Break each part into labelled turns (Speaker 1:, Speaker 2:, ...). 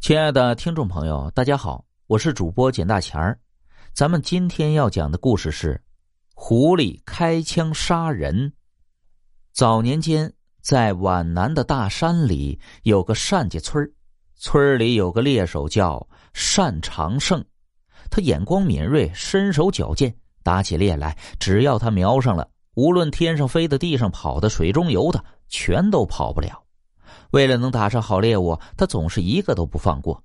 Speaker 1: 亲爱的听众朋友，大家好，我是主播简大钱儿。咱们今天要讲的故事是：狐狸开枪杀人。早年间，在皖南的大山里有个单家村村里有个猎手叫单长胜，他眼光敏锐，身手矫健，打起猎来，只要他瞄上了，无论天上飞的、地上跑的、水中游的，全都跑不了。为了能打上好猎物，他总是一个都不放过。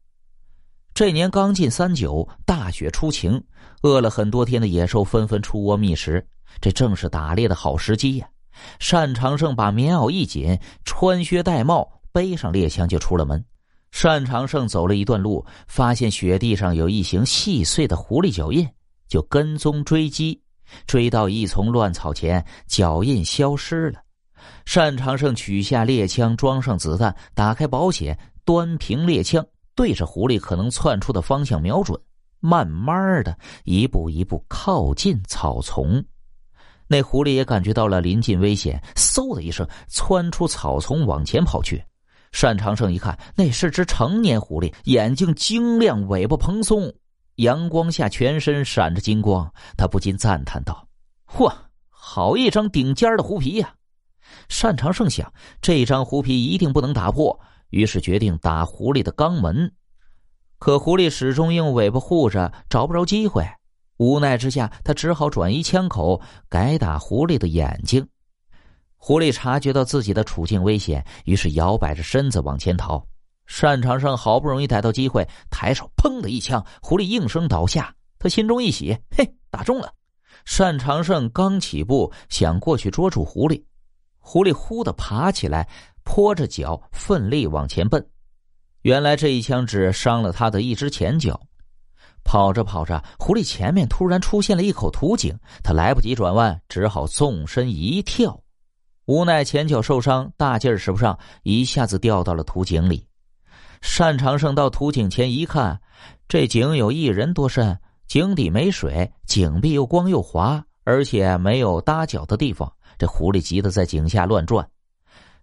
Speaker 1: 这年刚进三九，大雪初晴，饿了很多天的野兽纷纷出窝觅食，这正是打猎的好时机呀。单长胜把棉袄一紧，穿靴戴帽，背上猎枪就出了门。单长胜走了一段路，发现雪地上有一行细碎的狐狸脚印，就跟踪追击，追到一丛乱草前，脚印消失了。单长胜取下猎枪，装上子弹，打开保险，端平猎枪，对着狐狸可能窜出的方向瞄准，慢慢的一步一步靠近草丛。那狐狸也感觉到了临近危险，嗖的一声窜出草丛往前跑去。单长胜一看，那是只成年狐狸，眼睛晶亮，尾巴蓬松，阳光下全身闪着金光。他不禁赞叹道：“嚯，好一张顶尖的狐皮呀！”单长胜想，这张狐皮一定不能打破，于是决定打狐狸的肛门。可狐狸始终用尾巴护着，找不着机会。无奈之下，他只好转移枪口，改打狐狸的眼睛。狐狸察觉到自己的处境危险，于是摇摆着身子往前逃。单长胜好不容易逮到机会，抬手砰的一枪，狐狸应声倒下。他心中一喜，嘿，打中了。单长胜刚起步，想过去捉住狐狸。狐狸忽的爬起来，拖着脚奋力往前奔。原来这一枪只伤了他的一只前脚。跑着跑着，狐狸前面突然出现了一口土井，他来不及转弯，只好纵身一跳。无奈前脚受伤，大劲儿使不上，一下子掉到了土井里。单长胜到土井前一看，这井有一人多深，井底没水，井壁又光又滑，而且没有搭脚的地方。这狐狸急得在井下乱转，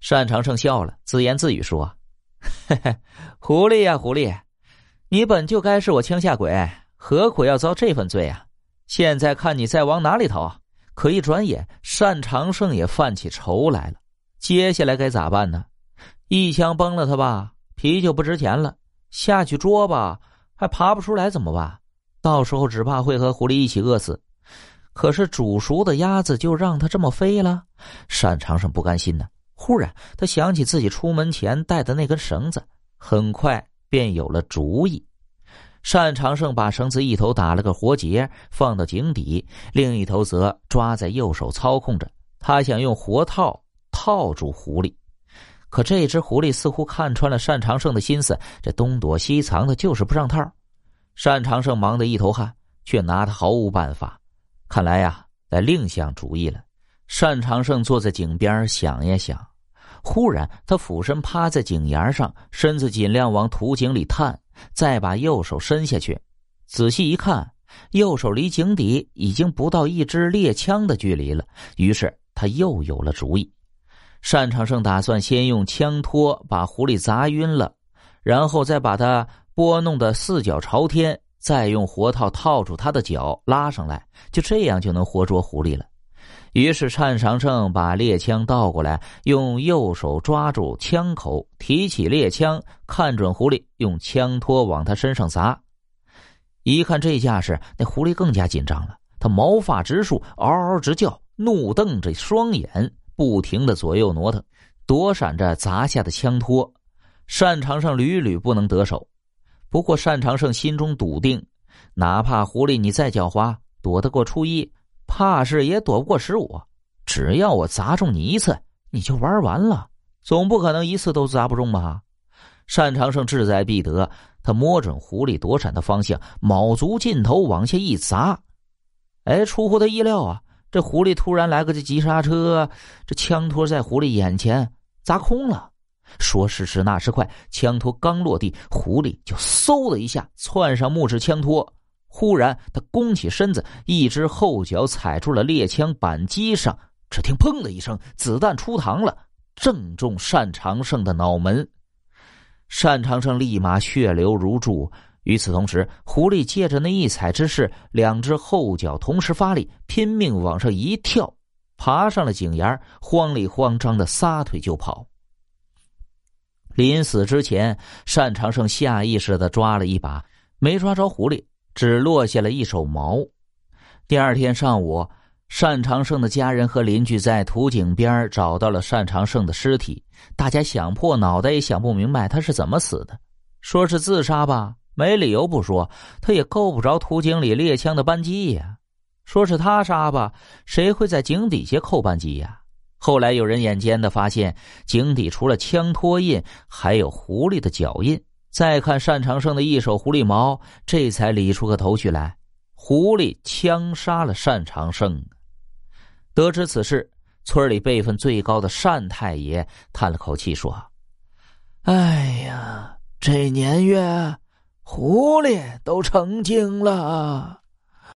Speaker 1: 单长胜笑了，自言自语说：“嘿嘿，狐狸呀，狐狸，你本就该是我枪下鬼，何苦要遭这份罪啊？现在看你再往哪里逃？”可一转眼，单长胜也犯起愁来了。接下来该咋办呢？一枪崩了他吧，皮就不值钱了；下去捉吧，还爬不出来，怎么办？到时候只怕会和狐狸一起饿死。可是煮熟的鸭子就让它这么飞了，单长胜不甘心呢。忽然，他想起自己出门前带的那根绳子，很快便有了主意。单长胜把绳子一头打了个活结，放到井底，另一头则抓在右手操控着。他想用活套套住狐狸，可这只狐狸似乎看穿了单长胜的心思，这东躲西藏的，就是不上套。单长胜忙得一头汗，却拿他毫无办法。看来呀，得另想主意了。单长胜坐在井边想呀想，忽然他俯身趴在井沿上，身子尽量往土井里探，再把右手伸下去，仔细一看，右手离井底已经不到一支猎枪的距离了。于是他又有了主意。单长胜打算先用枪托把狐狸砸晕了，然后再把它拨弄得四脚朝天。再用活套套住他的脚，拉上来，就这样就能活捉狐狸了。于是单长胜把猎枪倒过来，用右手抓住枪口，提起猎枪，看准狐狸，用枪托往他身上砸。一看这架势，那狐狸更加紧张了，他毛发直竖，嗷嗷直叫，怒瞪着双眼，不停的左右挪腾，躲闪着砸下的枪托。单长胜屡屡不能得手。不过单长胜心中笃定，哪怕狐狸你再狡猾，躲得过初一，怕是也躲不过十五。只要我砸中你一次，你就玩完了。总不可能一次都砸不中吧？单长胜志在必得，他摸准狐狸躲闪的方向，卯足劲头往下一砸。哎，出乎他意料啊！这狐狸突然来个这急刹车，这枪托在狐狸眼前砸空了。说时迟，那时快，枪托刚落地，狐狸就嗖的一下窜上木质枪托。忽然，他弓起身子，一只后脚踩住了猎枪扳机上。只听“砰”的一声，子弹出膛了，正中单长胜的脑门。单长胜立马血流如注。与此同时，狐狸借着那一踩之势，两只后脚同时发力，拼命往上一跳，爬上了井沿，慌里慌张的撒腿就跑。临死之前，单长胜下意识的抓了一把，没抓着狐狸，只落下了一手毛。第二天上午，单长胜的家人和邻居在土井边找到了单长胜的尸体，大家想破脑袋也想不明白他是怎么死的，说是自杀吧。没理由不说，他也够不着土井里猎枪的扳机呀。说是他杀吧，谁会在井底下扣扳机呀？后来有人眼尖的发现，井底除了枪托印，还有狐狸的脚印。再看单长胜的一手狐狸毛，这才理出个头绪来：狐狸枪杀了单长胜。得知此事，村里辈分最高的单太爷叹了口气说：“哎呀，这年月。”狐狸都成精了。